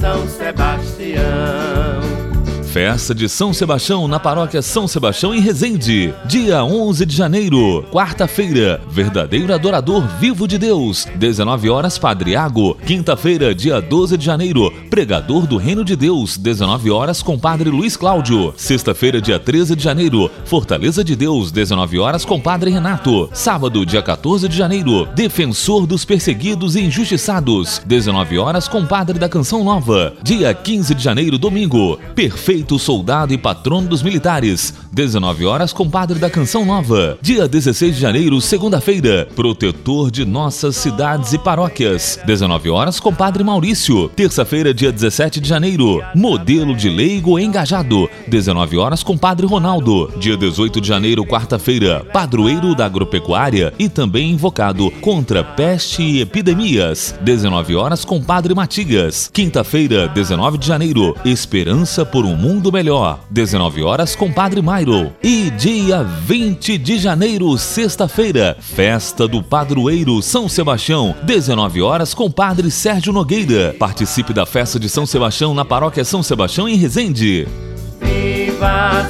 São Sebastião. Festa de São Sebastião na paróquia São Sebastião em Resende. Dia 11 de janeiro, quarta-feira. Verdadeiro adorador vivo de Deus. 19 horas, Padre Iago. Quinta-feira, dia 12 de janeiro, pregador do Reino de Deus. 19 horas, com Padre Luiz Cláudio. Sexta-feira, dia 13 de janeiro, Fortaleza de Deus. 19 horas, com Padre Renato. Sábado, dia 14 de janeiro, Defensor dos perseguidos e injustiçados. 19 horas, com Padre da Canção Nova. Dia 15 de janeiro, domingo. Perfeito soldado e patrono dos militares. 19 horas com Padre da Canção Nova. Dia 16 de janeiro, segunda-feira, protetor de nossas cidades e paróquias. 19 horas com Padre Maurício. Terça-feira, dia 17 de janeiro, modelo de leigo engajado. 19 horas com Padre Ronaldo. Dia 18 de janeiro, quarta-feira, padroeiro da agropecuária e também invocado contra peste e epidemias. 19 horas com Padre Matigas. Quinta-feira, 19 de janeiro, esperança por um mundo mundo melhor. 19 horas com Padre Mairo. E dia 20 de janeiro, sexta-feira, festa do padroeiro São Sebastião. 19 horas com Padre Sérgio Nogueira. Participe da festa de São Sebastião na paróquia São Sebastião em Resende. Viva!